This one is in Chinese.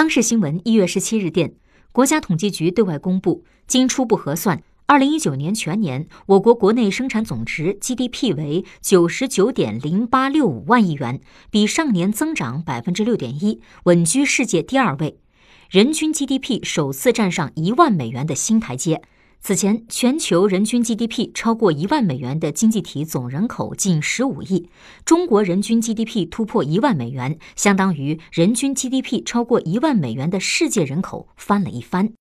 央视新闻一月十七日电，国家统计局对外公布，经初步核算，二零一九年全年我国国内生产总值 GDP 为九十九点零八六五万亿元，比上年增长百分之六点一，稳居世界第二位，人均 GDP 首次站上一万美元的新台阶。此前，全球人均 GDP 超过一万美元的经济体总人口近十五亿，中国人均 GDP 突破一万美元，相当于人均 GDP 超过一万美元的世界人口翻了一番。